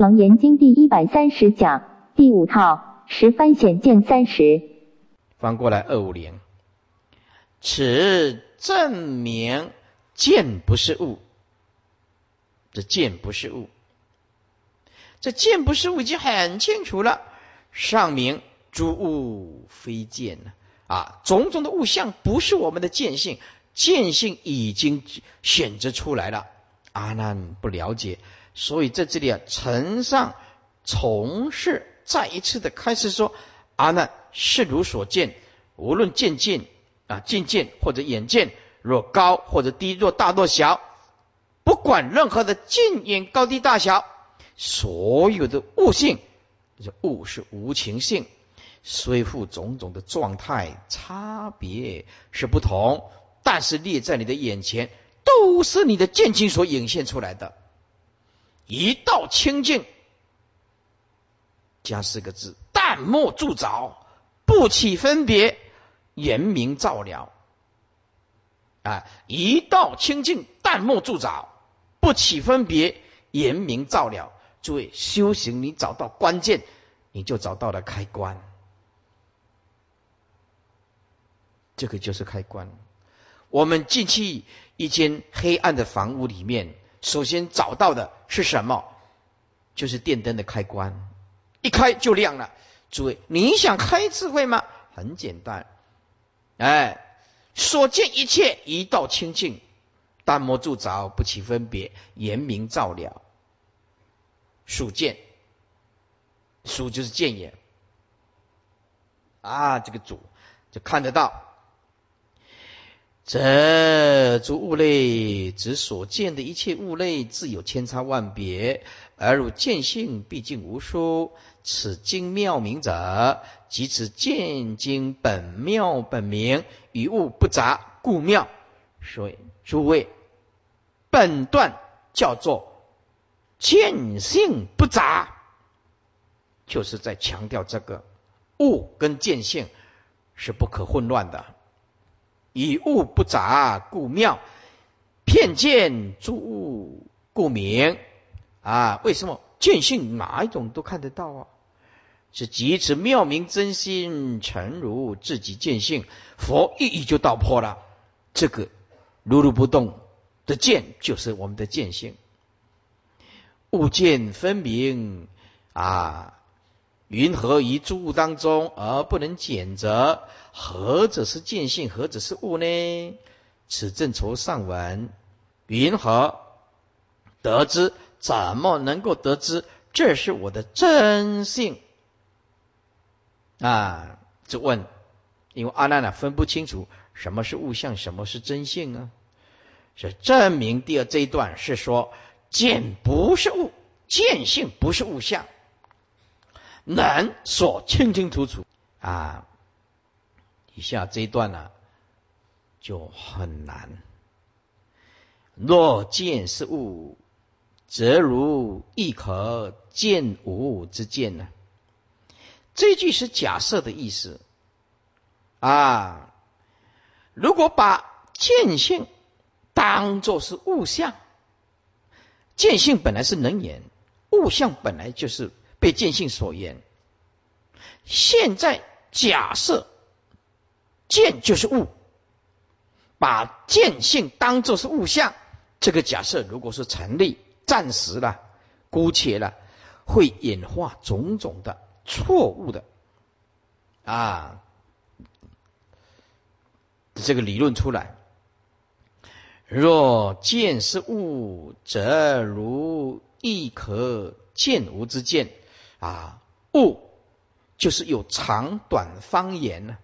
楞严经第一百三十讲第五套十番显见三十。翻过来二五零，此证明见不是物，这见不是物，这见不是物已经很清楚了。上明诸物非见呢啊，种种的物象不是我们的见性，见性已经选择出来了。阿难不了解，所以在这里啊，承上从事再一次的开始说。阿难，是如所见，无论见见啊，见见或者眼见，若高或者低，若大若小，不管任何的近远高低大小，所有的物性，这物是无情性，虽复种种的状态差别是不同，但是列在你的眼前，都是你的见境所引现出来的。一道清净，加四个字。淡漠铸凿，不起分别，严明照了。啊，一道清净，淡漠铸凿，不起分别，严明照了。诸位修行，你找到关键，你就找到了开关。这个就是开关。我们进去一间黑暗的房屋里面，首先找到的是什么？就是电灯的开关，一开就亮了。诸位，你想开智慧吗？很简单，哎，所见一切一道清净，淡漠铸凿，不起分别，严明照了。属见，属就是见也啊，这个主就看得到。这诸物类，指所见的一切物类，自有千差万别，而如见性毕竟无殊。此经妙明者，即此见经本妙本明，与物不杂，故妙。所以诸位，本段叫做见性不杂，就是在强调这个物跟见性是不可混乱的。以物不杂，故妙；片见诸物，故明。啊，为什么？见性哪一种都看得到啊？是即此妙明真心诚如自己见性，佛一语就道破了。这个如如不动的见，就是我们的见性。物见分明啊，云何于诸物当中而不能检则？何者是见性？何者是物呢？此正愁上文，云何得知？怎么能够得知这是我的真性啊？就问，因为阿难呢分不清楚什么是物象，什么是真性啊？是证明第二这一段是说见不是物，见性不是物象，能说清清楚楚啊。以下这一段呢就很难。若见是物。则如亦可见无之见呢？这句是假设的意思啊。如果把见性当作是物象，见性本来是能言，物象本来就是被见性所言。现在假设见就是物，把见性当作是物象，这个假设如果是成立。暂时了，姑且了，会演化种种的错误的啊，这个理论出来。若见是物，则如亦可见无之见啊。物就是有长短方言呢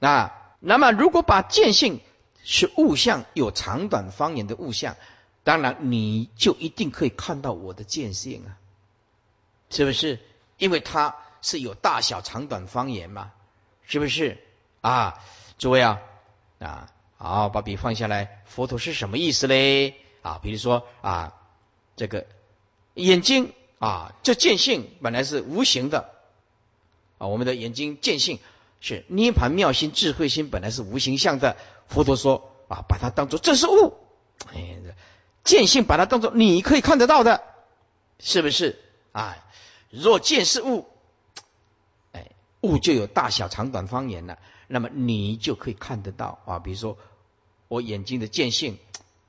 啊。那么如果把见性是物象，有长短方言的物象。当然，你就一定可以看到我的见性啊，是不是？因为它是有大小、长短方言嘛，是不是？啊，诸位啊，啊，好，把笔放下来。佛陀是什么意思嘞？啊，比如说啊，这个眼睛啊，这见性本来是无形的啊，我们的眼睛见性是涅盘妙心、智慧心，本来是无形象的。佛陀说啊，把它当做这是物，哎。见性把它当做你可以看得到的，是不是啊？若见是物，哎，物就有大小、长短、方圆了。那么你就可以看得到啊。比如说我眼睛的见性，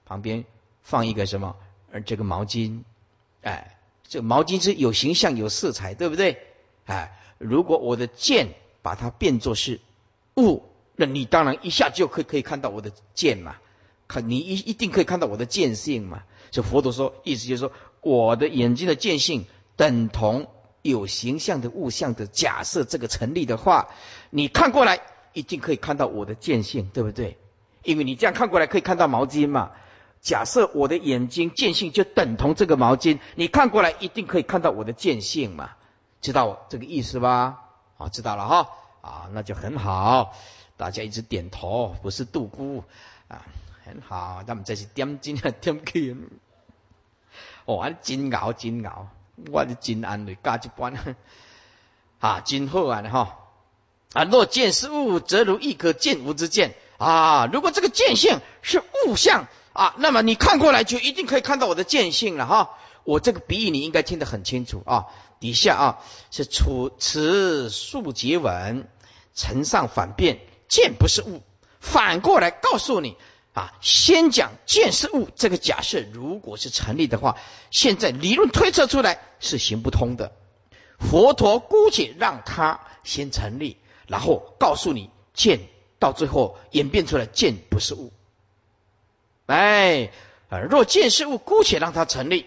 旁边放一个什么？而这个毛巾，哎，这毛巾是有形象、有色彩，对不对？哎，如果我的剑把它变作是物，那你当然一下就可以可以看到我的剑嘛，看你一一定可以看到我的剑性嘛。就佛陀说，意思就是说，我的眼睛的见性等同有形象的物象的假设，这个成立的话，你看过来一定可以看到我的见性，对不对？因为你这样看过来可以看到毛巾嘛。假设我的眼睛见性就等同这个毛巾，你看过来一定可以看到我的见性嘛？知道这个意思吧？啊，知道了哈，啊，那就很好，大家一直点头，不是度孤。啊，很好，咱们这是点睛啊点金，哦，真熬真熬，我是真安慰，加一班，啊，真好啊哈，啊，若见是物，则如亦可见无之见。啊，如果这个见性是物象啊，那么你看过来就一定可以看到我的见性了哈，我这个比喻你应该听得很清楚啊。底下啊是处此数结文，承上反辩，见不是物，反过来告诉你啊，先讲见是物这个假设，如果是成立的话，现在理论推测出来是行不通的。佛陀姑且让他先成立，然后告诉你见，到最后演变出来见不是物。哎，若见是物，姑且让它成立。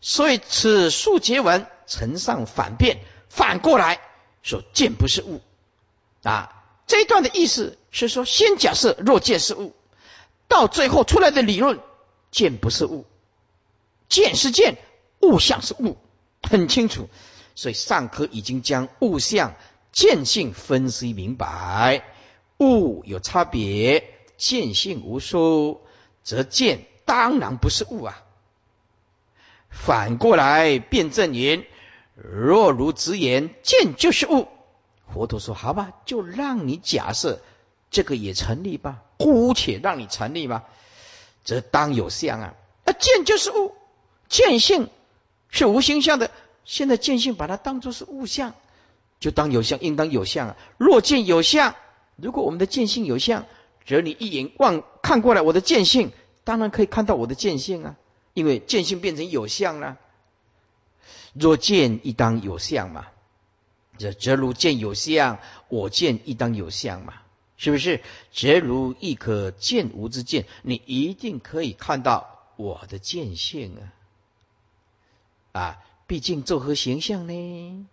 所以此数结文。承上反辩，反过来说见不是物啊！这一段的意思是说，先假设若见是物，到最后出来的理论见不是物，见是见，物象是物，很清楚。所以上科已经将物象见性分析明白，物有差别，见性无数，则见当然不是物啊。反过来辩证言。若如直言，见就是物。佛陀说：“好吧，就让你假设这个也成立吧，姑且让你成立吧。则当有相啊，啊，见就是物，见性是无形象的。现在见性把它当作是物象，就当有相，应当有相啊。若见有相，如果我们的见性有相，则你一眼望看过来，我的见性当然可以看到我的见性啊，因为见性变成有相了。”若见亦当有相嘛，这则如见有相，我见亦当有相嘛，是不是？则如亦可见无之见，你一定可以看到我的见性啊！啊，毕竟作何形象呢？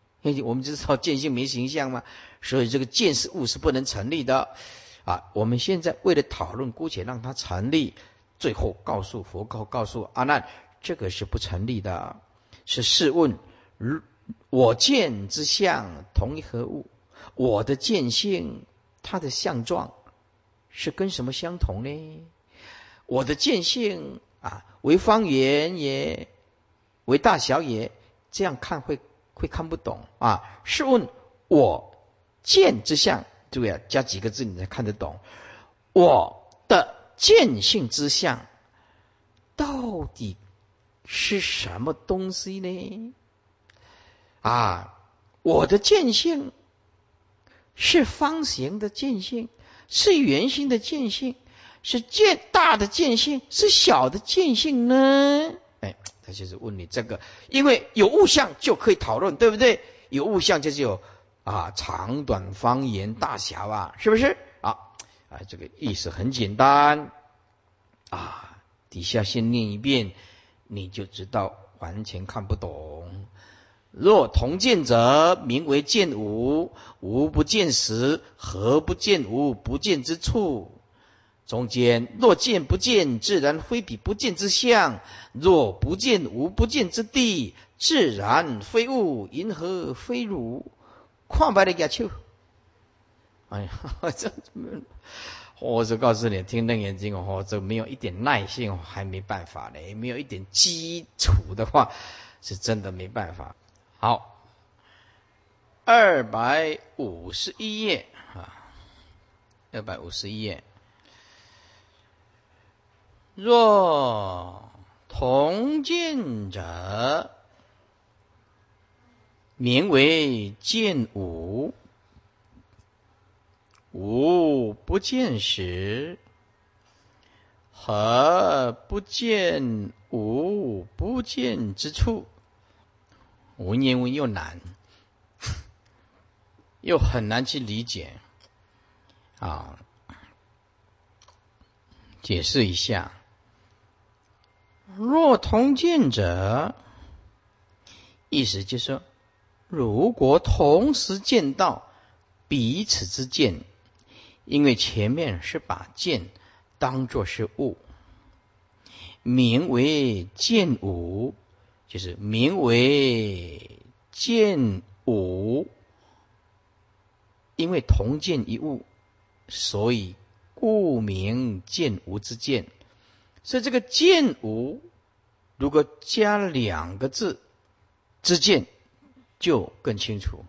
我们知道见性没形象嘛，所以这个见是物是不能成立的啊！我们现在为了讨论，姑且让它成立，最后告诉佛告告诉阿难，这个是不成立的。是试问，如我见之相同一何物？我的见性，它的相状是跟什么相同呢？我的见性啊，为方圆也，为大小也，这样看会会看不懂啊。试问我见之相，注意啊，加几个字你才看得懂。我的见性之相到底？是什么东西呢？啊，我的见性是方形的见性，是圆形的见性，是见大的见性，是小的见性呢？哎，他就是问你这个，因为有物象就可以讨论，对不对？有物象就是有啊长短方言大小啊，是不是？啊啊，这个意思很简单啊，底下先念一遍。你就知道完全看不懂。若同见者，名为见无；无不见时，何不见无不见之处？中间若见不见，自然非彼不见之相；若不见无不见之地，自然非物，因何非汝？看白的牙球。哎呀，这我就告诉你，听瞪眼睛哦，这没有一点耐性，还没办法嘞。没有一点基础的话，是真的没办法。好，二百五十一页啊，二百五十一页。若同见者，名为见无，无不见时，何不见无不见之处？文言文又难，又很难去理解啊！解释一下：若同见者，意思就是说。如果同时见到彼此之见，因为前面是把见当作是物，名为见无，就是名为见无，因为同见一物，所以故名见无之见。所以这个见无，如果加两个字之见。就更清楚，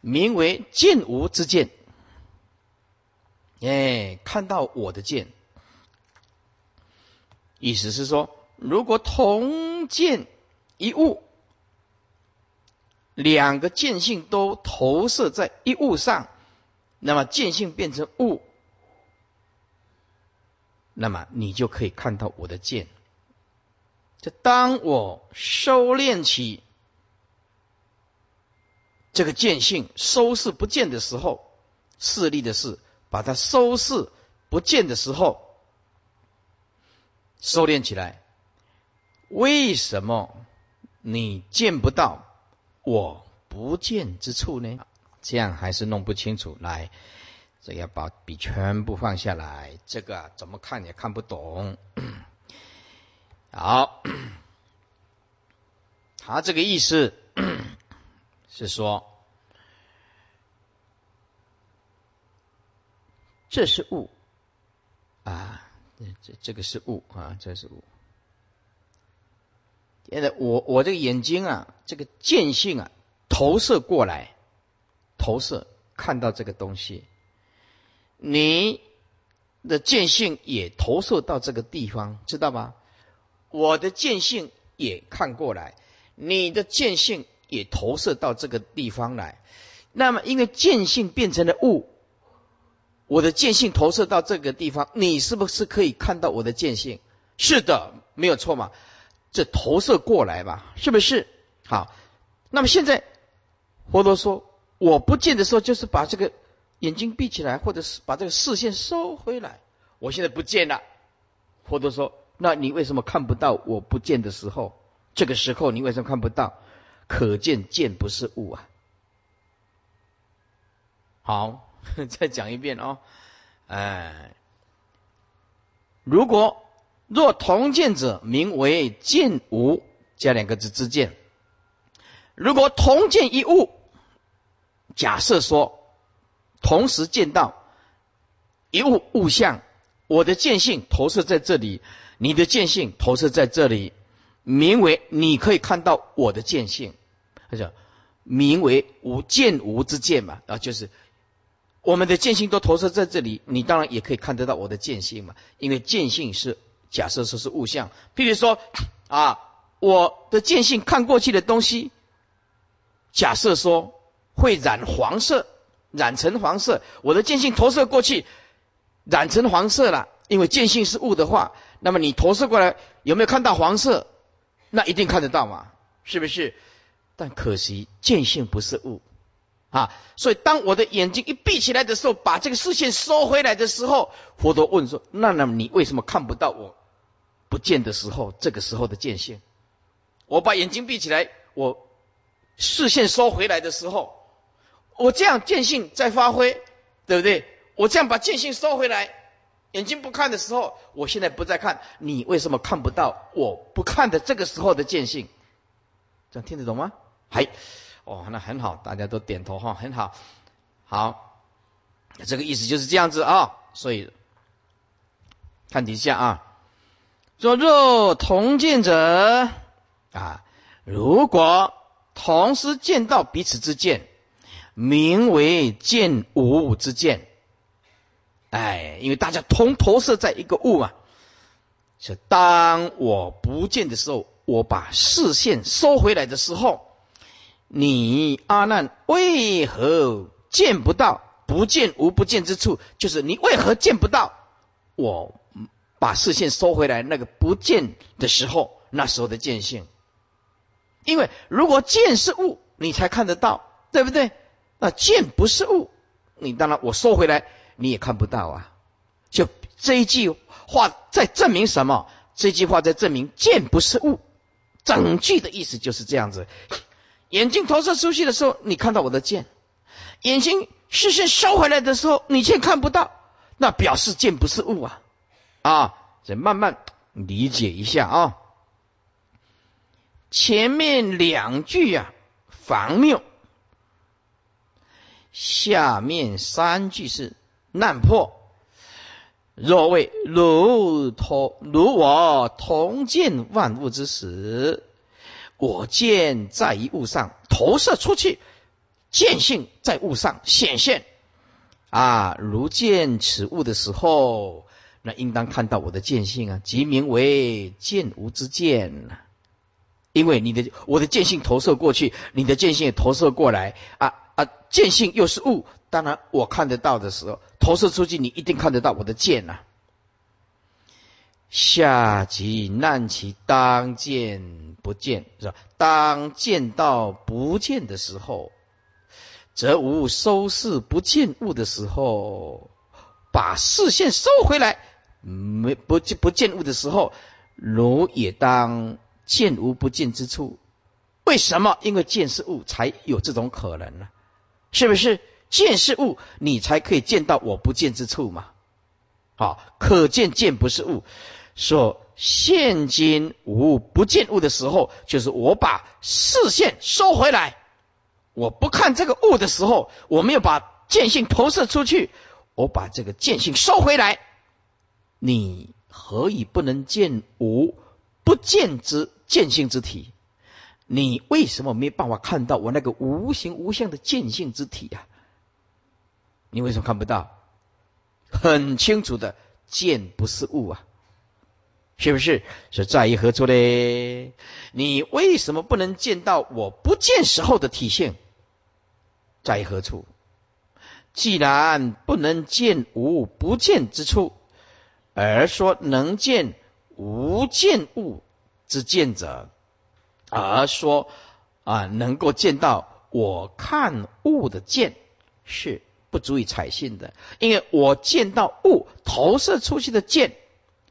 名为见无之见。哎，看到我的见，意思是说，如果同见一物，两个见性都投射在一物上，那么见性变成物，那么你就可以看到我的见。就当我收敛起。这个见性收视不见的时候，势力的事，把它收视不见的时候，收敛起来。为什么你见不到我不见之处呢？这样还是弄不清楚。来，这要把笔全部放下来，这个怎么看也看不懂。好，他这个意思。是说，这是物啊，这这个是物啊，这是物。现在我我这个眼睛啊，这个见性啊，投射过来，投射看到这个东西，你的见性也投射到这个地方，知道吗？我的见性也看过来，你的见性。也投射到这个地方来，那么因为见性变成了物，我的见性投射到这个地方，你是不是可以看到我的见性？是的，没有错嘛，这投射过来吧，是不是？好，那么现在佛陀说，我不见的时候，就是把这个眼睛闭起来，或者是把这个视线收回来。我现在不见了，佛陀说，那你为什么看不到我不见的时候？这个时候你为什么看不到？可见见不是物啊！好，再讲一遍哦。哎，如果若同见者，名为见无，加两个字之见。如果同见一物，假设说同时见到一物物象，我的见性投射在这里，你的见性投射在这里。名为你可以看到我的见性，他叫名为无见无之见嘛啊，就是我们的见性都投射在这里，你当然也可以看得到我的见性嘛，因为见性是假设说是物象，譬如说啊，我的见性看过去的东西，假设说会染黄色，染成黄色，我的见性投射过去，染成黄色了，因为见性是物的话，那么你投射过来有没有看到黄色？那一定看得到嘛？是不是？但可惜见性不是物啊，所以当我的眼睛一闭起来的时候，把这个视线收回来的时候，佛陀问说：“那那你为什么看不到我不见的时候？这个时候的见性？我把眼睛闭起来，我视线收回来的时候，我这样见性在发挥，对不对？我这样把见性收回来。”眼睛不看的时候，我现在不再看，你为什么看不到我不看的这个时候的见性？这样听得懂吗？还哦，那很好，大家都点头哈，很好，好，这个意思就是这样子啊。所以看底下啊，说若同见者啊，如果同时见到彼此之见，名为见无之见。哎，因为大家同投射在一个物嘛，是当我不见的时候，我把视线收回来的时候，你阿难为何见不到不见无不见之处？就是你为何见不到我把视线收回来那个不见的时候，那时候的见性？因为如果见是物，你才看得到，对不对？那见不是物，你当然我收回来你也看不到啊。就这一句话在证明什么？这句话在证明见不是物。整句的意思就是这样子：眼睛投射出去的时候，你看到我的剑；眼睛视线收回来的时候，你却看不到。那表示剑不是物啊！啊，再慢慢理解一下啊。前面两句呀，防谬；下面三句是难破。若谓如同如我同见万物之时，我见在一物上投射出去，见性在物上显现。啊，如见此物的时候，那应当看到我的见性啊，即名为见无之见。因为你的我的见性投射过去，你的见性也投射过来啊，见性又是物。当然，我看得到的时候，投射出去，你一定看得到我的剑呐。下级难其当见不见，是吧？当见到不见的时候，则无收视不见物的时候，把视线收回来，没不见不见物的时候，如也当见无不见之处。为什么？因为见是物，才有这种可能呢？是不是？见是物，你才可以见到我不见之处嘛？好，可见见不是物。说现今无不见物的时候，就是我把视线收回来，我不看这个物的时候，我没有把见性投射出去，我把这个见性收回来，你何以不能见无不见之见性之体？你为什么没办法看到我那个无形无相的见性之体呀？你为什么看不到？很清楚的，见不是物啊，是不是？是在于何处嘞？你为什么不能见到我不见时候的体现？在何处？既然不能见无不见之处，而说能见无见物之见者，而说啊，能够见到我看物的见是。不足以采信的，因为我见到物投射出去的见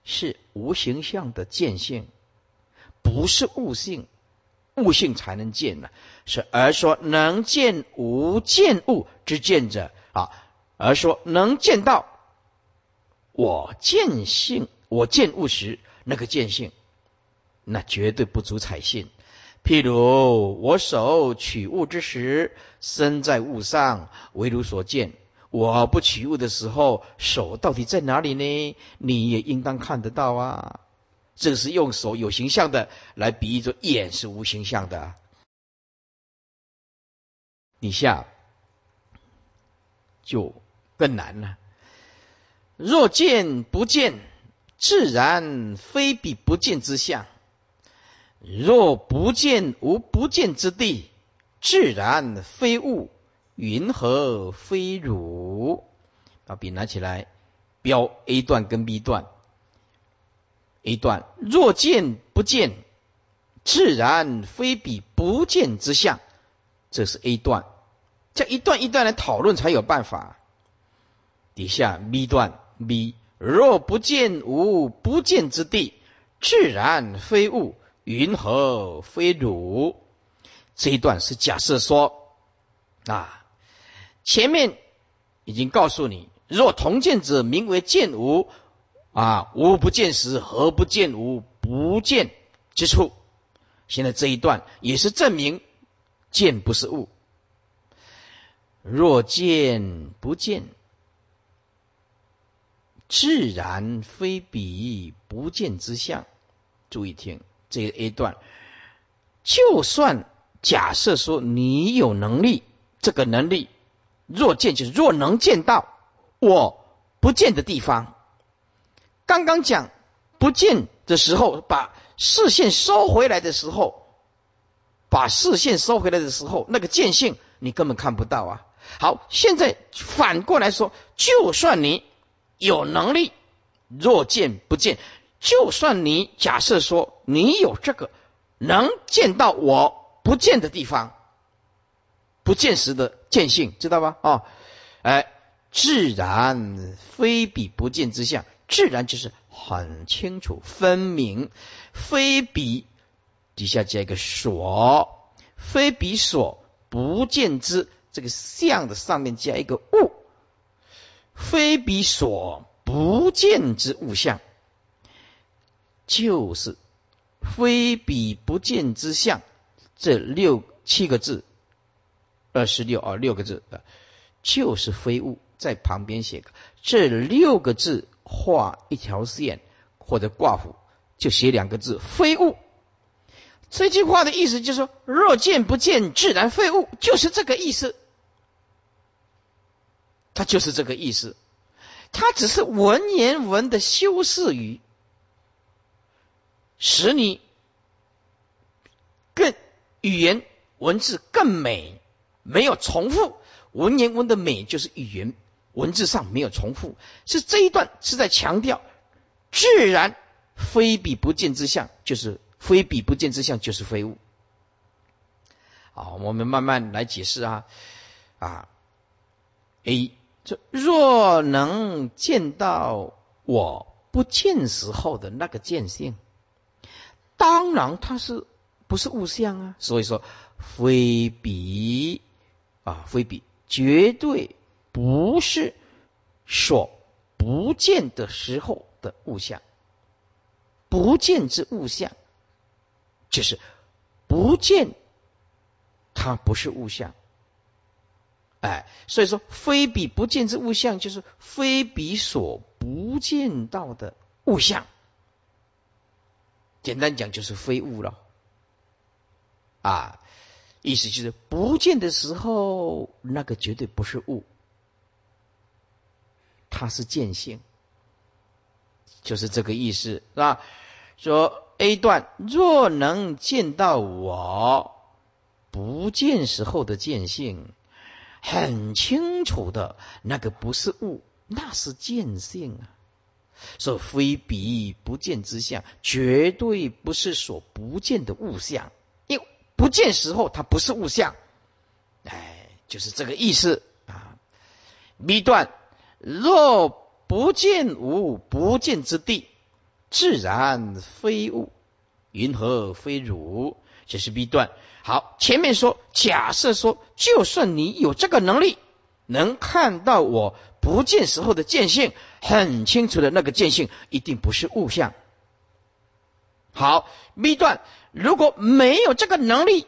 是无形象的见性，不是物性，物性才能见呢。是而说能见无见物之见者啊，而说能见到我见性，我见物时那个见性，那绝对不足采信。譬如我手取物之时，身在物上，为如所见。我不取物的时候，手到底在哪里呢？你也应当看得到啊。这是用手有形象的来比喻着眼是无形象的。底下就更难了。若见不见，自然非彼不见之相。若不见无不见之地，自然非物，云何非汝？把笔拿起来，标 A 段跟 B 段。A 段若见不见，自然非彼不见之相。这是 A 段，这一段一段来讨论才有办法。底下 B 段 B 若不见无不见之地，自然非物。云何非汝？这一段是假设说啊，前面已经告诉你，若同见者名为见无啊，无不见时，何不见无不见之处？现在这一段也是证明见不是物。若见不见，自然非彼不见之相。注意听。这个 A 段，就算假设说你有能力，这个能力若见就是若能见到我不见的地方。刚刚讲不见的时候，把视线收回来的时候，把视线收回来的时候，那个见性你根本看不到啊。好，现在反过来说，就算你有能力，若见不见，就算你假设说你有这个能见到我不见的地方，不见时的见性，知道吧？哦，哎，自然非彼不见之相，自然就是很清楚分明，非彼。底下加一个所，非彼所不见之这个相的上面加一个物，非彼所不见之物相，就是非彼不见之相。这六七个字，二十六啊，六个字啊，就是非物。在旁边写这六个字，画一条线或者挂符，就写两个字非物。这句话的意思就是说，若见不见，自然废物，就是这个意思。它就是这个意思，它只是文言文的修饰语，使你更语言文字更美，没有重复。文言文的美就是语言文字上没有重复，是这一段是在强调自然非彼不见之相，就是。非彼不见之相就是非物。好，我们慢慢来解释啊啊。A，这若能见到我不见时候的那个见性，当然它是不是物象啊？所以说非彼啊，非彼绝对不是所不见的时候的物象，不见之物象。就是不见，它不是物象，哎，所以说非彼不见之物象，就是非彼所不见到的物象。简单讲就是非物了，啊，意思就是不见的时候，那个绝对不是物，它是见性，就是这个意思，是吧？说。A 段若能见到我不见时候的见性，很清楚的那个不是物，那是见性啊。说非彼不见之相，绝对不是所不见的物象，因为不见时候它不是物象。哎，就是这个意思啊。B 段若不见无不见之地。自然非物，云何非汝？这是 B 段。好，前面说，假设说，就算你有这个能力，能看到我不见时候的见性，很清楚的那个见性，一定不是物象。好，B 段，如果没有这个能力，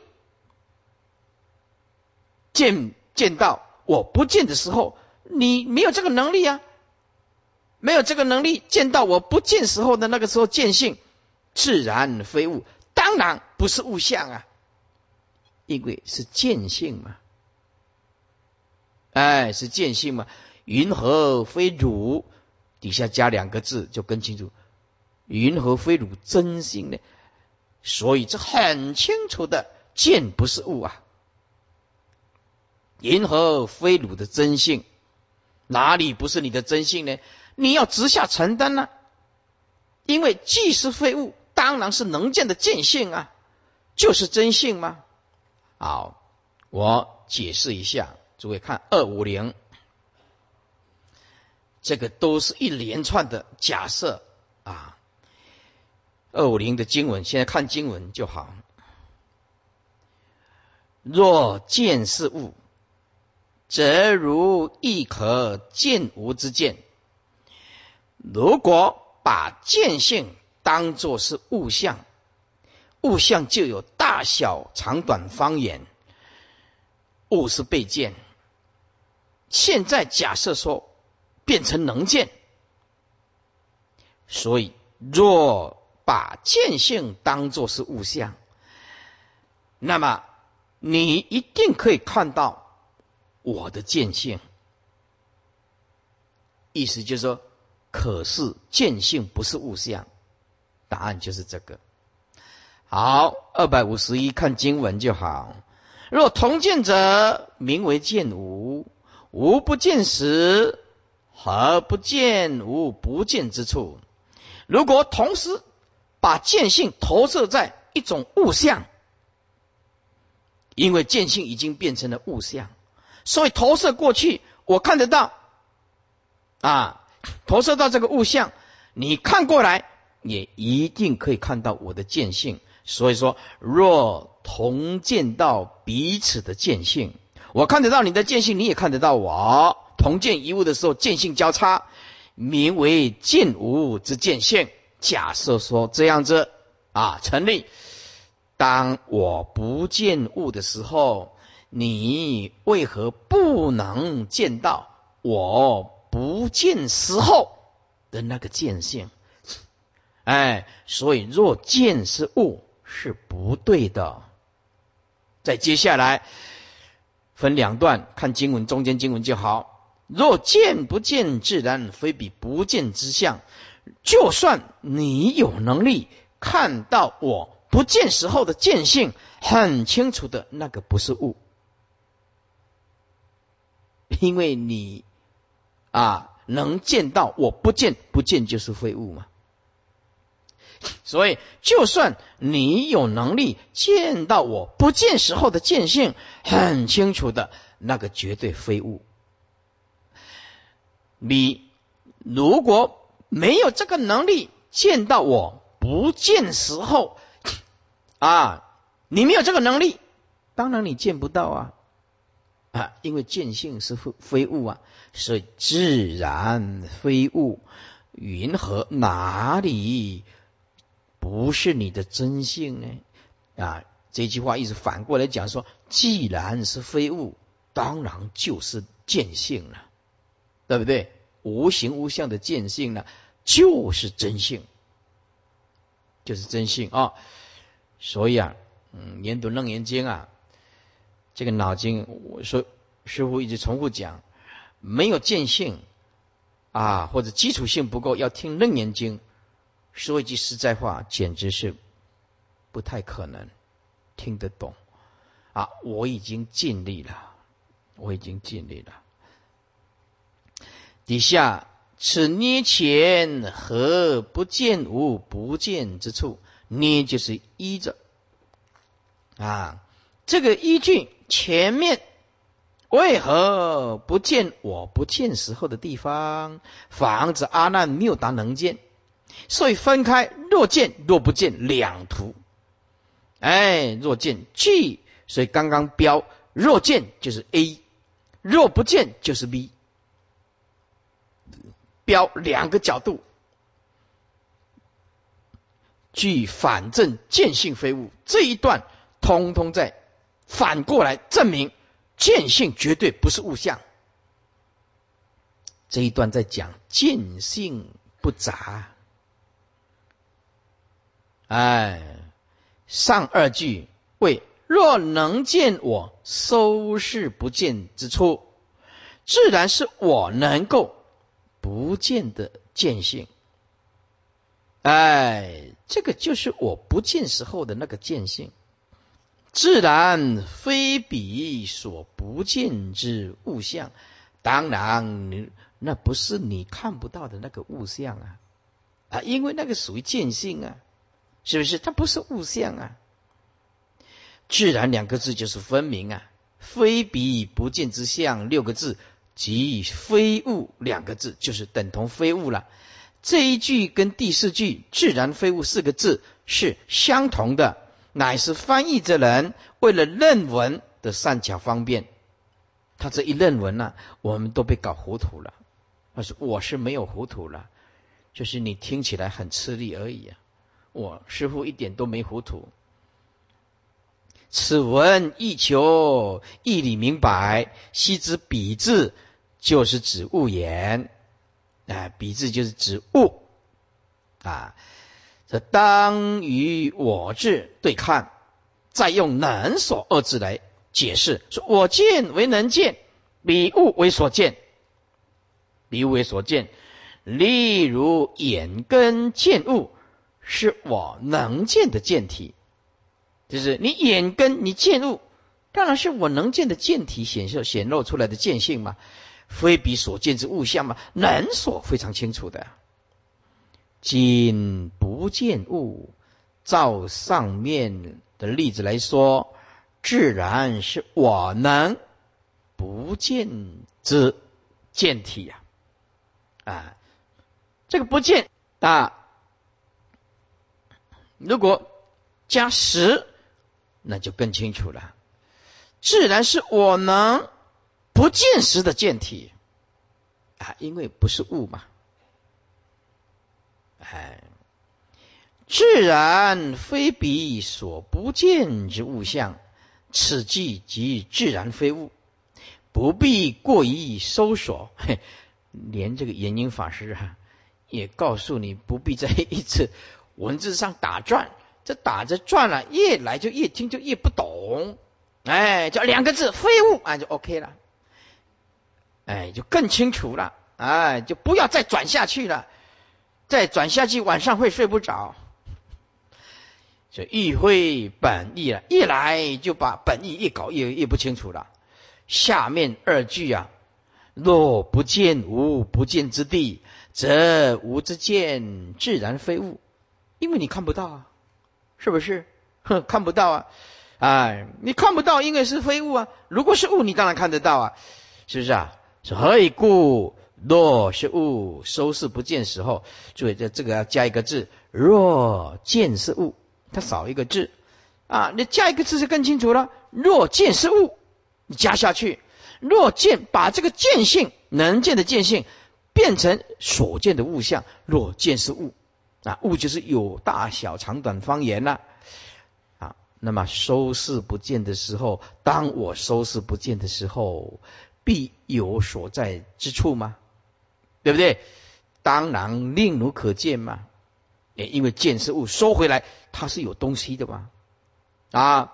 见见到我不见的时候，你没有这个能力啊。没有这个能力见到我不见时候的那个时候见性，自然非物，当然不是物象啊，因为是见性嘛，哎，是见性嘛。云何非汝？底下加两个字就更清楚。云何非汝真性呢？所以这很清楚的见不是物啊。云何非汝的真性？哪里不是你的真性呢？你要直下承担呢，因为既是非物，当然是能见的见性啊，就是真性吗？好，我解释一下，诸位看二五零，这个都是一连串的假设啊。二五零的经文，现在看经文就好。若见是物，则如亦可见无之见。如果把见性当作是物象，物象就有大小、长短、方圆，物是被见。现在假设说变成能见，所以若把见性当作是物象，那么你一定可以看到我的见性。意思就是说。可是见性不是物象，答案就是这个。好，二百五十一看经文就好。若同见者，名为见无；无不见时，何不见无不见之处？如果同时把见性投射在一种物象，因为见性已经变成了物象，所以投射过去，我看得到啊，投射到这个物象，你看过来也一定可以看到我的见性。所以说，若同见到彼此的见性，我看得到你的见性，你也看得到我。同见一物的时候，见性交叉，名为见无之见性。假设说这样子啊成立。当我不见物的时候，你为何不能见到我不见时候的那个见性？哎，所以若见是物，是不对的。再接下来分两段看经文，中间经文就好。若见不见自然，非比不见之相。就算你有能力看到我。不见时候的见性很清楚的那个不是物，因为你啊能见到我不见不见就是非物嘛，所以就算你有能力见到我不见时候的见性很清楚的那个绝对非物，你如果没有这个能力见到我不见时候。啊，你没有这个能力，当然你见不到啊。啊，因为见性是非非物啊，所以自然非物，云何哪里不是你的真性呢？啊，这句话意思反过来讲说，既然是非物，当然就是见性了，对不对？无形无相的见性呢，就是真性，就是真性啊。所以啊，嗯，研读楞严经啊，这个脑筋，我说师傅一直重复讲，没有见性啊，或者基础性不够，要听楞严经，说一句实在话，简直是不太可能听得懂啊！我已经尽力了，我已经尽力了。底下此捏前何不见无不见之处？捏就是依着啊，这个依据前面为何不见我不见时候的地方，防止阿难谬达能见，所以分开若见若不见两图。哎，若见 G，所以刚刚标若见就是 A，若不见就是 B，标两个角度。据反证见性非物这一段，通通在反过来证明见性绝对不是物象。这一段在讲见性不杂。哎，上二句为若能见我收视不见之处，自然是我能够不见的见性。哎，这个就是我不见时候的那个见性，自然非彼所不见之物象。当然，你那不是你看不到的那个物象啊啊，因为那个属于见性啊，是不是？它不是物象啊。自然两个字就是分明啊，非彼不见之相六个字即非物两个字就是等同非物了。这一句跟第四句“自然非物”四个字是相同的，乃是翻译者人为了论文的善巧方便。他这一论文呢，我们都被搞糊涂了。他说：“我是没有糊涂了，就是你听起来很吃力而已啊。”我师傅一点都没糊涂。此文意求义理明白，悉知彼字就是指物言。哎，比字就是指物啊，这当与我字对看，再用能所二字来解释，说我见为能见，彼物为所见，彼物为所见。例如眼根见物，是我能见的见体，就是你眼根你见物，当然是我能见的见体显示显露出来的见性嘛，非彼所见之物象嘛，能所非常清楚的。今不见物，照上面的例子来说，自然是我能不见之见体呀，啊，这个不见啊，如果加十。那就更清楚了，自然是我能不见时的见体啊，因为不是物嘛，哎，自然非彼所不见之物象，此即即自然非物，不必过于搜索。嘿，连这个延英法师啊，也告诉你不必再一次文字上打转。这打着转了，越来就越听就越不懂，哎，叫两个字废物啊，就 OK 了，哎，就更清楚了，哎，就不要再转下去了，再转下去晚上会睡不着。这意会本意了，一来就把本意一搞越越不清楚了。下面二句啊，若不见无不见之地，则无之见自然非物，因为你看不到啊。是不是？哼，看不到啊！哎，你看不到，因为是非物啊。如果是物，你当然看得到啊，是不是啊？是何以故？若是物，收视不见时候，注意这这个要加一个字。若见是物，它少一个字啊，你加一个字就更清楚了。若见是物，你加下去。若见，把这个见性能见的见性变成所见的物象。若见是物。啊，物就是有大小、长短、方圆了。啊，那么收视不见的时候，当我收视不见的时候，必有所在之处吗？对不对？当然令如可见嘛。诶，因为见是物，收回来它是有东西的嘛。啊，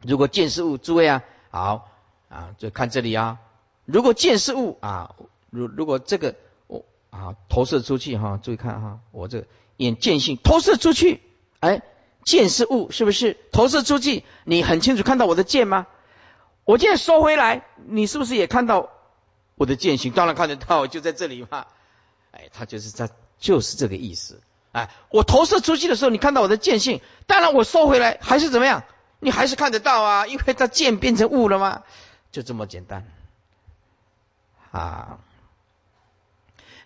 如果见是物，诸位啊，好啊，就看这里啊。如果见是物啊，如如果这个我啊投射出去哈，注意看哈，我这。眼见性投射出去，哎，见是物，是不是投射出去？你很清楚看到我的见吗？我现在收回来，你是不是也看到我的见性？当然看得到，就在这里嘛。哎，他就是在，就是这个意思。哎，我投射出去的时候，你看到我的见性，当然我收回来还是怎么样？你还是看得到啊，因为它见变成物了吗？就这么简单啊。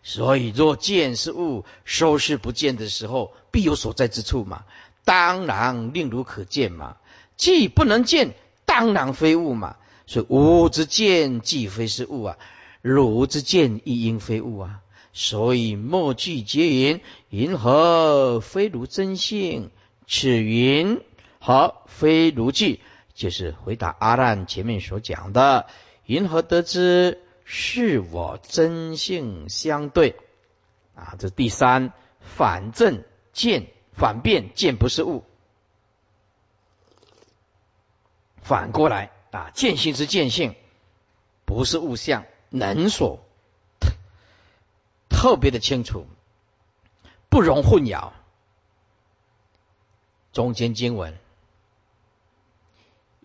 所以，若见是物，收视不见的时候，必有所在之处嘛。当然，令如可见嘛。既不能见，当然非物嘛。所以，吾之见既非是物啊，汝之见亦应非物啊。所以，莫句皆云：云何非如真性？此云何非如句，就是回答阿难前面所讲的：云何得知？是我真性相对啊，这第三反正见反变见不是物，反过来啊，见性是见性，不是物象，能所特别的清楚，不容混淆。中间经文。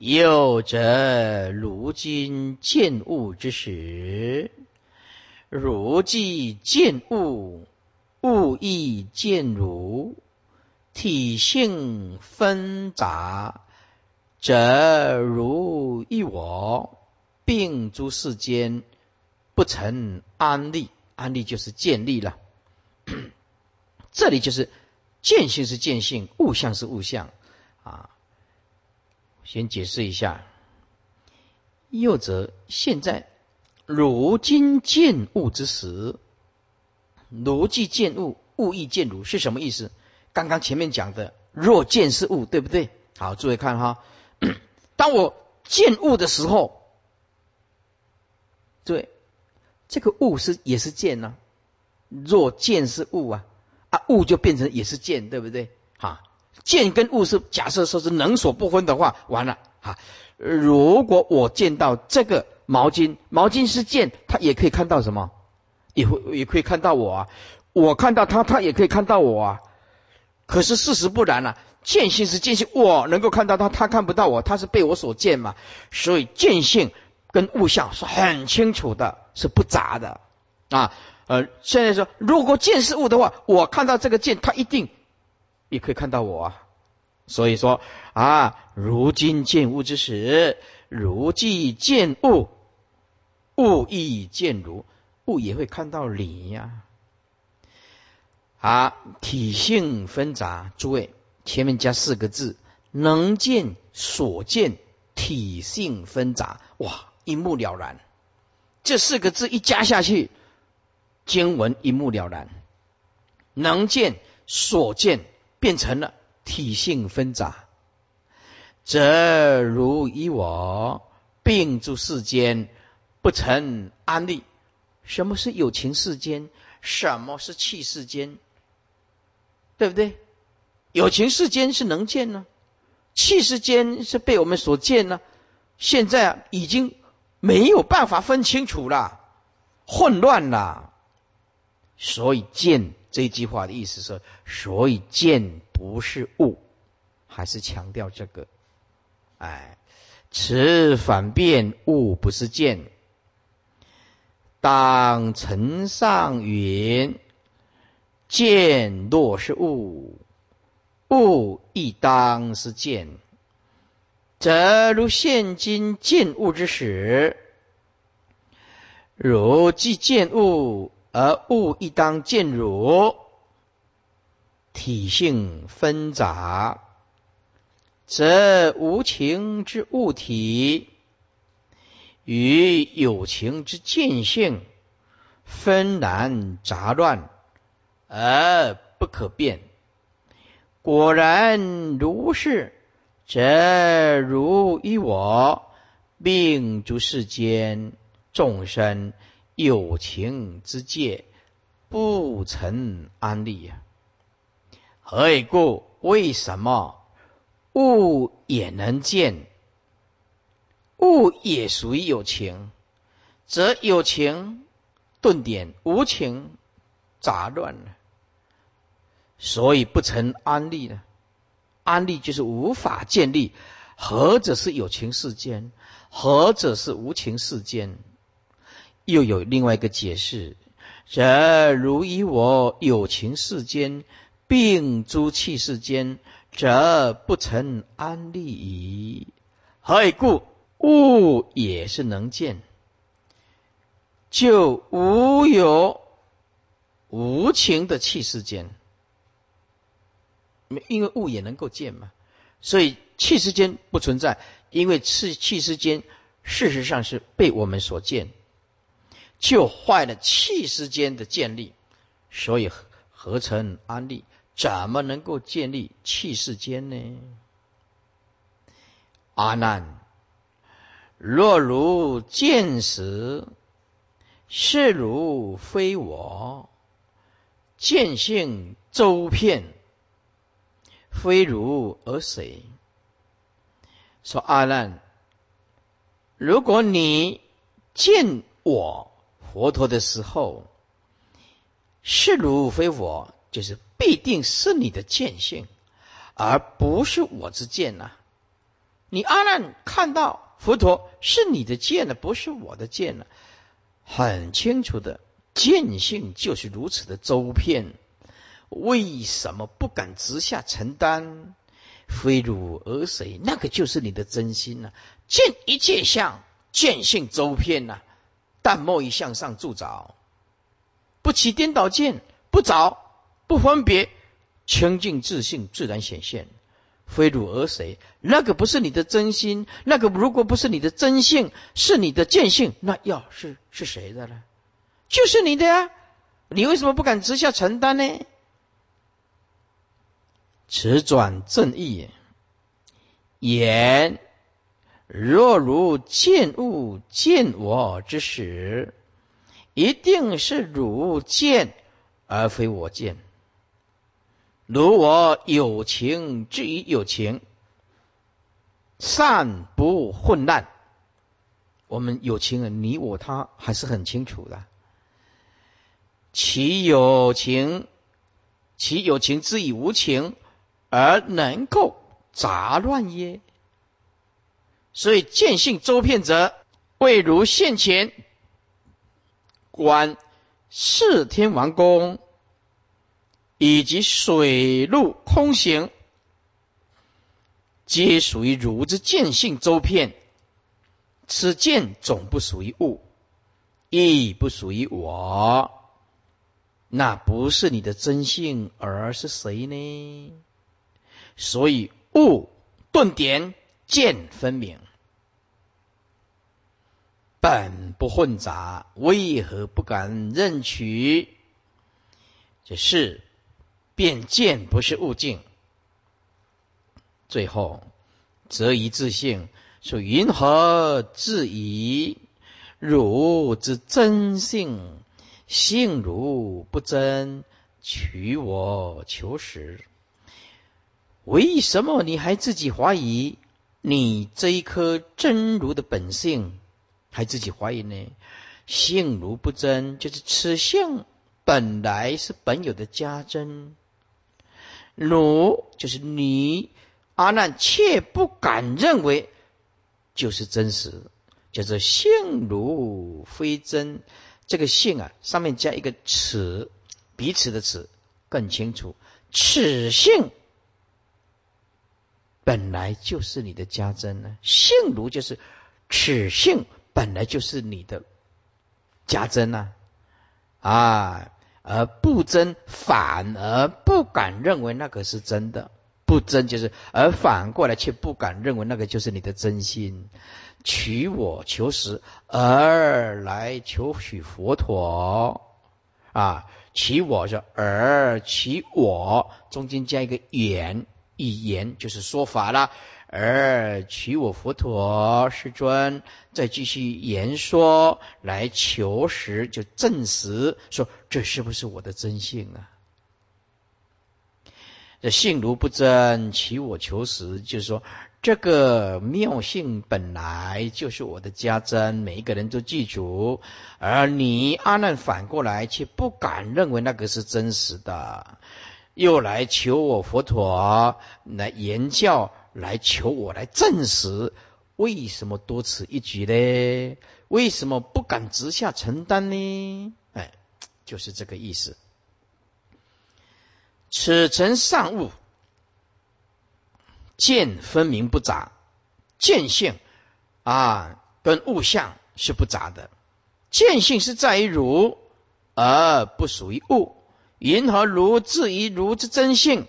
又则如今见物之时，如既见物，物亦见如，体性纷杂，则如一我，并诸世间不成安立。安立就是建立了。这里就是见性是见性，物象是物象。先解释一下，又则现在如今见物之时，如既见物，物亦见如，是什么意思？刚刚前面讲的若见是物，对不对？好，诸位看哈，当我见物的时候，对，这个物是也是见呢。若见是物啊，啊物就变成也是见，对不对？哈。见跟物是假设说是能所不分的话，完了哈。如果我见到这个毛巾，毛巾是见，它也可以看到什么？也会也可以看到我啊。我看到它，它也可以看到我啊。可是事实不然啊，见性是见性，我能够看到他，他看不到我，他是被我所见嘛。所以见性跟物象是很清楚的，是不杂的啊。呃，现在说，如果见是物的话，我看到这个见，他一定也可以看到我啊。所以说啊，如今见物之时，如即见物，物亦见如，物也会看到你呀。啊，体性纷杂，诸位。前面加四个字，能见所见体性纷杂，哇，一目了然。这四个字一加下去，经文一目了然。能见所见变成了体性纷杂，则如以我并住世间不成安利。什么是有情世间？什么是气世间？对不对？有情世间是能见呢，气世间是被我们所见呢。现在已经没有办法分清楚了，混乱了。所以见这句话的意思是，所以见不是物，还是强调这个。哎，此反辩物不是见。当承上云，见若是物。物亦当是见，则如现今见物之时，如既见物而物亦当见汝，体性纷杂，则无情之物体与有情之见性纷然杂乱而不可变。果然如是，则如与我，并诸世间众生有情之界，不曾安立呀？何以故？为什么物也能见？物也属于有情，则有情顿点，无情杂乱了。所以不成安立呢？安立就是无法建立，何者是有情世间，何者是无情世间？又有另外一个解释：则如以我有情世间，并诸气世间，则不成安立矣。何以故？物也是能见，就无有无情的气世间。因为物也能够见嘛，所以气世间不存在。因为气气世间事实上是被我们所见，就坏了气世间的建立，所以合成安立，怎么能够建立气世间呢？阿难，若如见时，是如非我，见性周遍。非如而谁？说阿难，如果你见我佛陀的时候，是如非我，就是必定是你的见性，而不是我之见呐。你阿难看到佛陀是你的见呢，不是我的见呢，很清楚的见性就是如此的周遍。为什么不敢直下承担？非汝而谁？那个就是你的真心呐！见一切相，见性周遍呐，但莫以向上助着，不起颠倒见，不着不分别，清净自信自然显现。非汝而谁？那个不是你的真心，那个如果不是你的真性，是你的见性，那要是是谁的呢？就是你的呀！你为什么不敢直下承担呢？此转正义，言若如见物见我之时，一定是汝见而非我见。如我有情至于有情，善不混乱。我们有情人，你我他还是很清楚的。其有情，其有情之以无情。而能够杂乱耶？所以见性周遍者，未如现前观四天王宫以及水陆空行，皆属于如之见性周遍。此见总不属于物，亦不属于我，那不是你的真性，而是谁呢？所以物顿点见分明，本不混杂，为何不敢认取？这是便见不是物境，最后则一自性。说云何自疑？汝之真性，性如不真，取我求实。为什么你还自己怀疑你这一颗真如的本性？还自己怀疑呢？性如不真，就是此性本来是本有的家真。如就是你阿难，切不敢认为。就是真实，叫做性如非真。这个性啊，上面加一个此，彼此的此更清楚。此性本来就是你的家真呢，性如就是此性本来就是你的家真呐啊，而不真，反而不敢认为那个是真的。不真就是，而反过来却不敢认为那个就是你的真心，取我求实而来求取佛陀。啊，取我是而取我中间加一个言，一言就是说法了，而取我佛陀世尊再继续言说来求实，就证实说这是不是我的真性啊？这性如不真，取我求实，就是说这个妙性本来就是我的家珍，每一个人都记住。而你阿难反过来却不敢认为那个是真实的，又来求我佛陀来言教，来求我来证实，为什么多此一举呢？为什么不敢直下承担呢？哎，就是这个意思。此诚上物，见分明不杂，见性啊，跟物象是不杂的。见性是在于如，而不属于物。云何如质疑如之真性？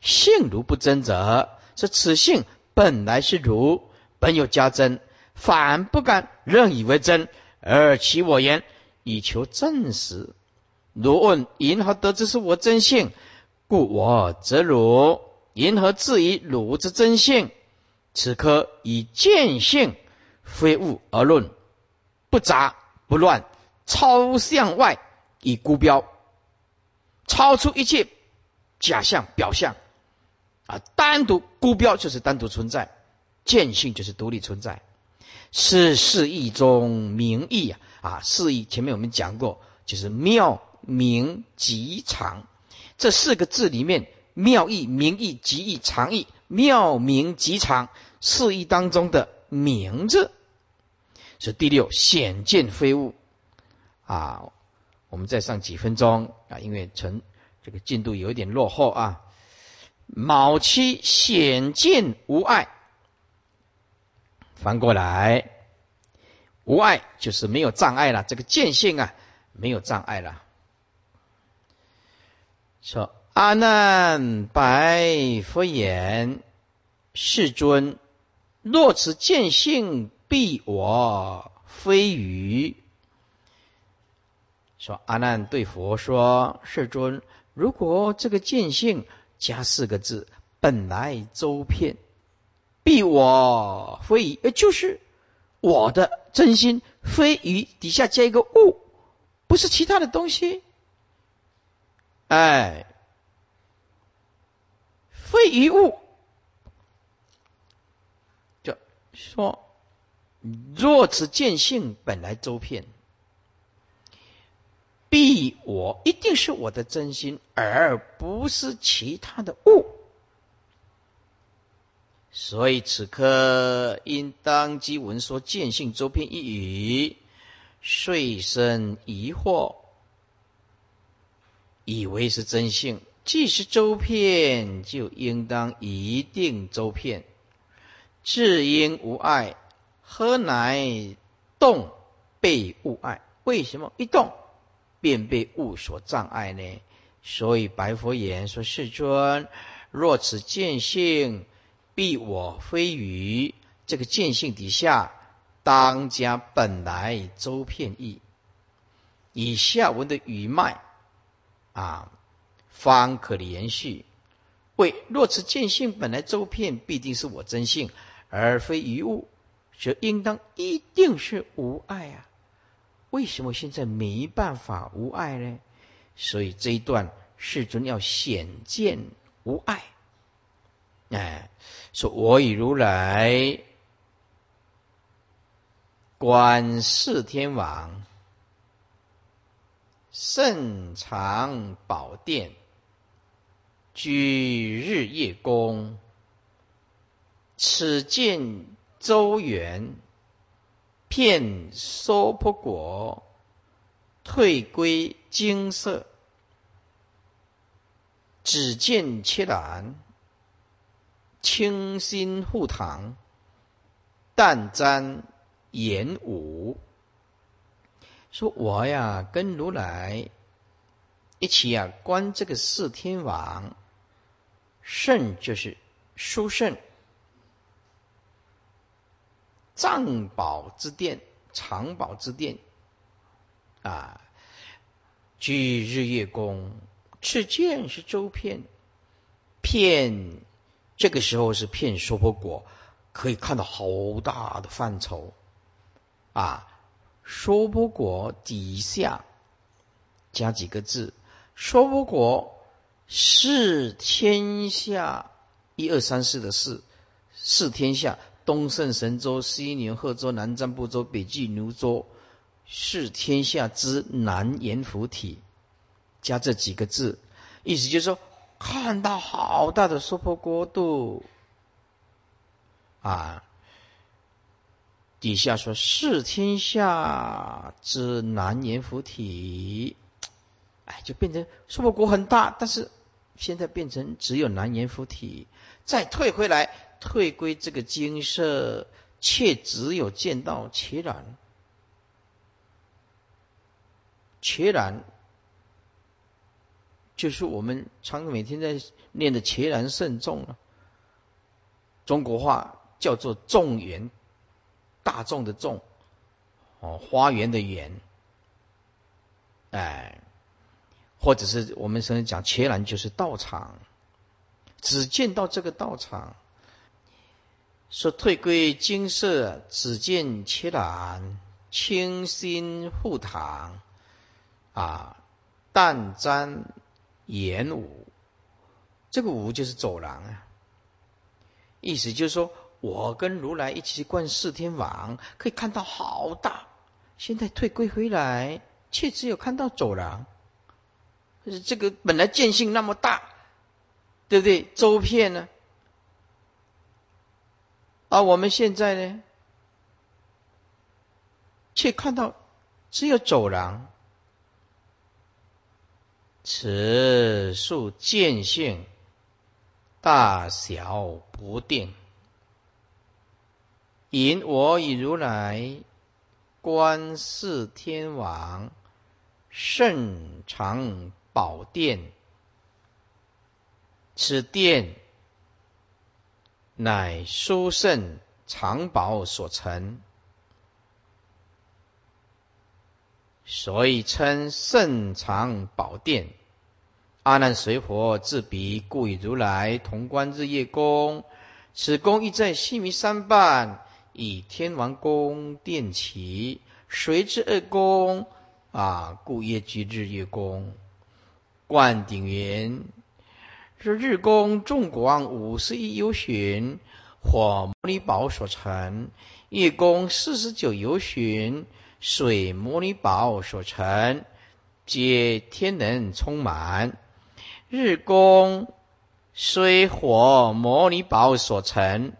性如不真者，是此性本来是如，本有加真，反不敢认以为真，而其我言以求证实。如问云何得知是我真性？故我则汝，因何质疑如之真性？此刻以见性非物而论，不杂不乱，超向外以孤标，超出一切假象表象啊！单独孤标就是单独存在，见性就是独立存在，是释义中名义啊！啊，释义前面我们讲过，就是妙明极长。这四个字里面，妙义、名义、极义、长义，妙名极长四义当中的名字是第六显见非物啊。我们再上几分钟啊，因为成这个进度有一点落后啊。卯七显见无碍，翻过来，无碍就是没有障碍了，这个见性啊没有障碍了。说阿难白佛言：“世尊，若此见性必我非愚。”说阿难对佛说：“世尊，如果这个见性加四个字，本来周遍，必我非愚，就是我的真心，非愚底下加一个物，不是其他的东西。”哎，非一物，就说若此见性本来周遍，必我一定是我的真心，而不是其他的物。所以此刻因当即闻说见性周遍一语，遂生疑惑，以为是真性。既是周遍，就应当一定周遍。至因无碍，何乃动被物爱？为什么一动便被物所障碍呢？所以白佛言说：“世尊，若此见性，必我非余。这个见性底下，当加本来周遍义。以下文的语脉啊。”方可连续。为若此见性本来周遍，必定是我真性，而非余物，则应当一定是无碍啊！为什么现在没办法无碍呢？所以这一段世尊要显见无碍。哎，说我以如来观世天王圣常宝殿。居日夜宫，此见周圆，见娑婆国，退归金色，只见切然，清心护堂，淡瞻言武，说我呀，跟如来一起啊，观这个四天王。圣就是殊胜，藏宝之殿、藏宝之殿啊，居日月宫，赤剑是周片，片这个时候是片娑婆国，可以看到好大的范畴啊。娑婆国底下加几个字，娑婆国。是天下一二三四的四，是天下东胜神州、西牛贺州、南瞻部洲、北俱牛州，是天下之南阎浮体，加这几个字，意思就是说，看到好大的娑婆国度。啊，底下说是天下之南阎浮体，哎，就变成娑婆国很大，但是。现在变成只有南阎浮体，再退回来，退归这个金色，却只有见到切然，切然就是我们常每天在念的切然圣众了。中国话叫做众缘，大众的众，哦，花园的园，哎。或者是我们现在讲切然就是道场，只见到这个道场，说退归金色，只见切然清新护堂啊，淡瞻言武，这个武就是走廊啊，意思就是说我跟如来一起观四天王，可以看到好大，现在退归回来，却只有看到走廊。就是这个本来见性那么大，对不对？周遍呢？而我们现在呢，却看到只有走廊。此数见性大小不定，引我以如来观世天王圣常。宝殿，此殿乃殊胜藏宝所成，所以称圣藏宝殿。阿难随佛自彼，故与如来同观日夜宫。此宫亦在西弥山半，以天王宫殿起，随之二宫啊，故曰居日月宫。灌顶云是日宫众广五十一游巡，火摩尼宝所成；月宫四十九游巡，水摩尼宝所成，皆天能充满。日宫虽火摩尼宝所成，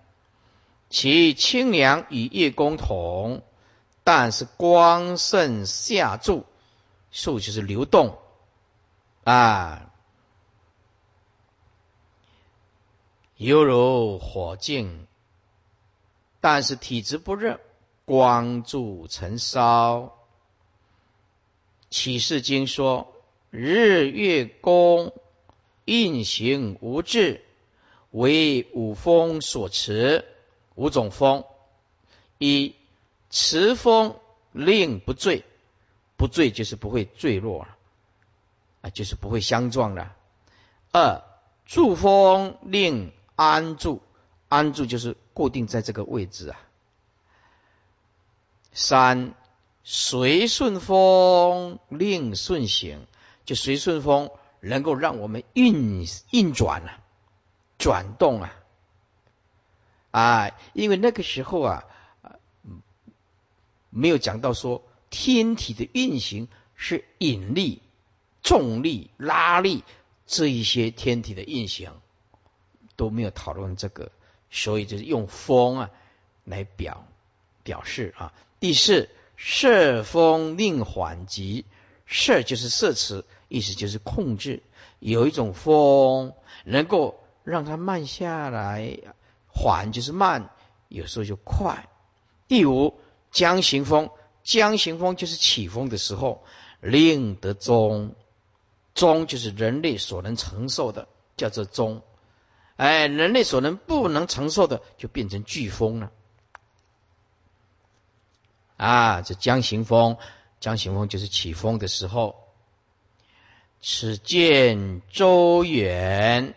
其清凉与月宫同，但是光盛下注，数就是流动啊，犹如火镜，但是体质不热，光柱成烧。启示经说，日月宫运行无滞，为五风所持。五种风：一持风令不坠，不坠就是不会坠落了，啊，就是不会相撞了。二助风令安住，安住就是固定在这个位置啊。三随顺风令顺行，就随顺风能够让我们运运转啊，转动啊。啊，因为那个时候啊，没有讲到说天体的运行是引力、重力、拉力这一些天体的运行都没有讨论这个，所以就是用风啊来表表示啊。第四，摄风令缓急，摄就是摄持，意思就是控制，有一种风能够让它慢下来。缓就是慢，有时候就快。第五，将行风，将行风就是起风的时候，令得中，中就是人类所能承受的，叫做中。哎，人类所能不能承受的，就变成飓风了。啊，这将行风，将行风就是起风的时候。此见周远。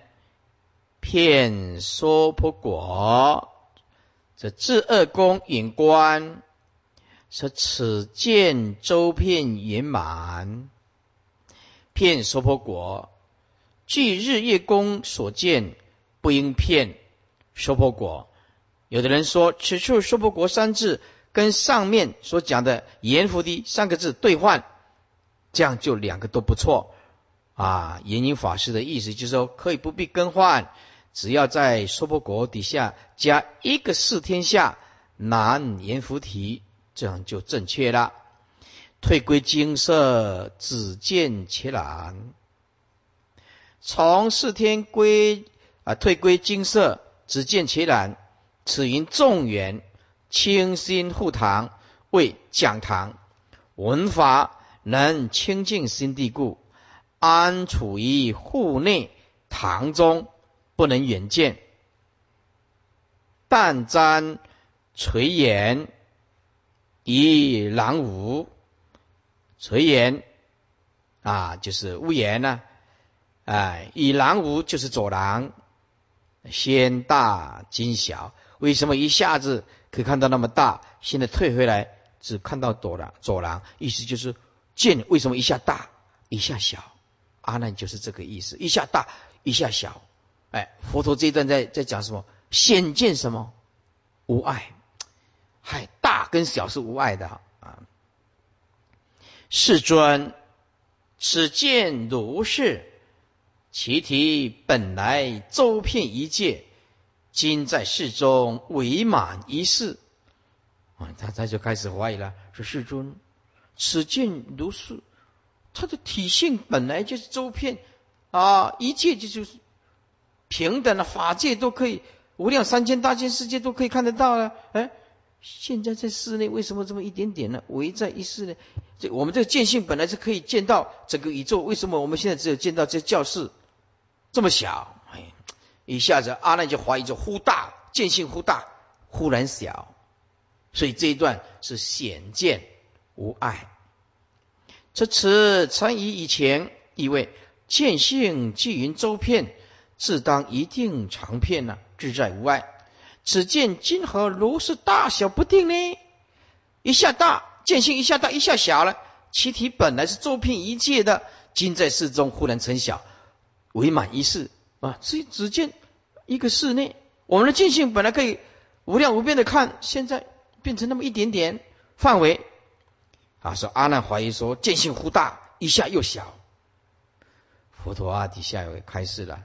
片娑婆果，这至二宫引观，说此见周片圆满，片娑婆果，据日月宫所见，不应骗娑婆果。有的人说，此处娑婆国三字跟上面所讲的阎浮提三个字兑换，这样就两个都不错啊。延宁法师的意思就是说，可以不必更换。只要在娑婆国底下加一个四天下南阎浮提，这样就正确了。退归金色，只见其蓝。从四天归啊，退归金色，只见其然。此云众缘清心护堂，为讲堂文法能清净心地故，安处于户内堂中。不能远见，但瞻垂眼以廊屋，垂眼啊，就是屋檐呢，哎，以廊屋就是走廊，先大今小，为什么一下子可以看到那么大？现在退回来只看到走廊，走廊，意思就是见为什么一下大一下小？阿难就是这个意思，一下大一下小。哎，佛陀这一段在在讲什么？显见什么？无碍。嗨，大跟小是无碍的啊。世尊，此见如是，其体本来周遍一界，今在世中伪满一世。啊，他他就开始怀疑了，说世尊，此见如是，他的体性本来就是周遍啊，一切就就是。平等的法界都可以，无量三千大千世界都可以看得到了。哎，现在在室内为什么这么一点点呢？围在一室呢？这我们这个见性本来是可以见到整个宇宙，为什么我们现在只有见到这教室这么小？哎，一下子阿难就怀疑，就忽大见性忽大，忽然小。所以这一段是显见无碍。这此参以以前以为见性即云周遍。自当一定长片呢，自在无碍。只见今何如是大小不定呢？一下大，见性一下大，一下小了。其体本来是周遍一切的，今在世中忽然成小，为满一世啊！只只见一个室内，我们的见性本来可以无量无边的看，现在变成那么一点点范围啊！说阿难怀疑说，见性忽大，一下又小。佛陀啊，底下有开示了。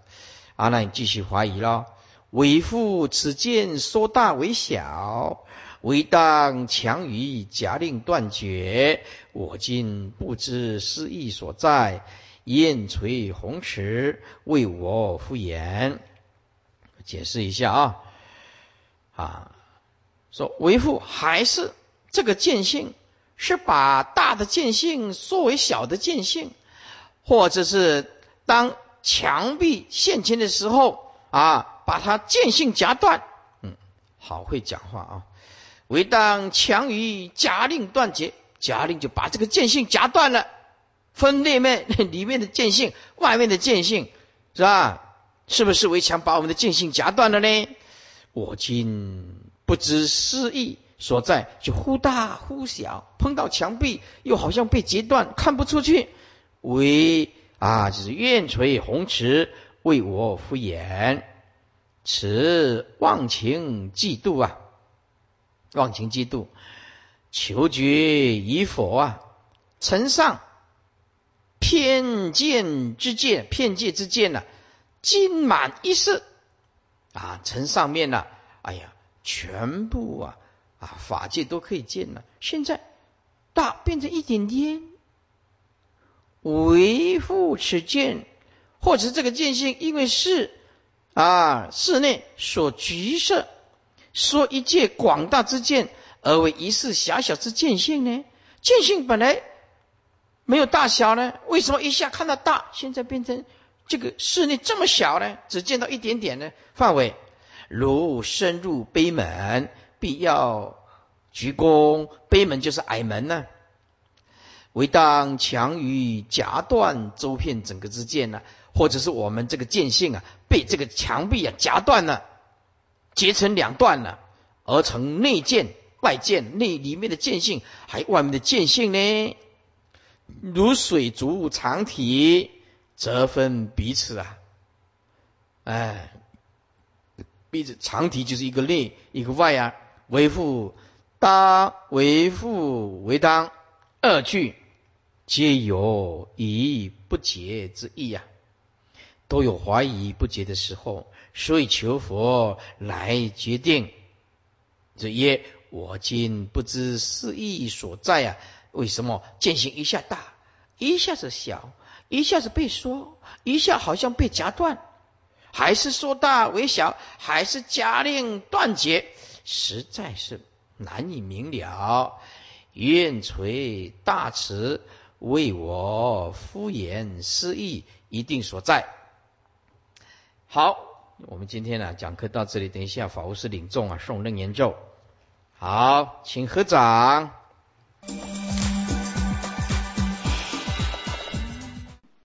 阿难继续怀疑了：为父此见说大为小，为当强于假令断绝。我今不知失意所在，燕垂红池为我敷衍。解释一下啊，啊，说为父还是这个见性，是把大的见性缩为小的见性，或者是当墙壁现前的时候啊。把它见性夹断，嗯，好会讲话啊！唯当强于假令断绝，假令就把这个见性夹断了，分裂面里面的见性，外面的见性，是吧？是不是围墙把我们的见性夹断了呢？我今不知失意所在，就忽大忽小，碰到墙壁又好像被截断，看不出去。为啊，就是愿垂红池为我敷衍。此忘情嫉妒啊，忘情嫉妒，求决与否啊？尘上偏见之见，偏见之见呢？尽满一世啊！城上面呢？哎呀，全部啊啊，法界都可以见了。现在大变成一点点，维护此见，或者这个见性，因为是。啊，室内所局设，说一界广大之见，而为一世狭小之见性呢？见性本来没有大小呢，为什么一下看到大，现在变成这个室内这么小呢？只见到一点点的范围。如深入碑门，必要鞠躬，碑门就是矮门呢。唯当强于夹断周片整个之见呢？或者是我们这个见性啊，被这个墙壁啊夹断了，截成两段了，而成内见、外见，内里面的见性，还外面的见性呢？如水族长体，则分彼此啊，哎，彼此长体就是一个内一个外啊，为父当为父为当，二句皆有疑不解之意呀。都有怀疑不解的时候，所以求佛来决定。这曰：我今不知是意所在啊！为什么见性一下大，一下子小，一下子被说，一下好像被夹断，还是说大为小，还是加令断绝，实在是难以明了。愿垂大慈为我敷衍失意，一定所在。好，我们今天呢讲课到这里，等一下法务师领众啊，诵楞严咒。好，请合掌。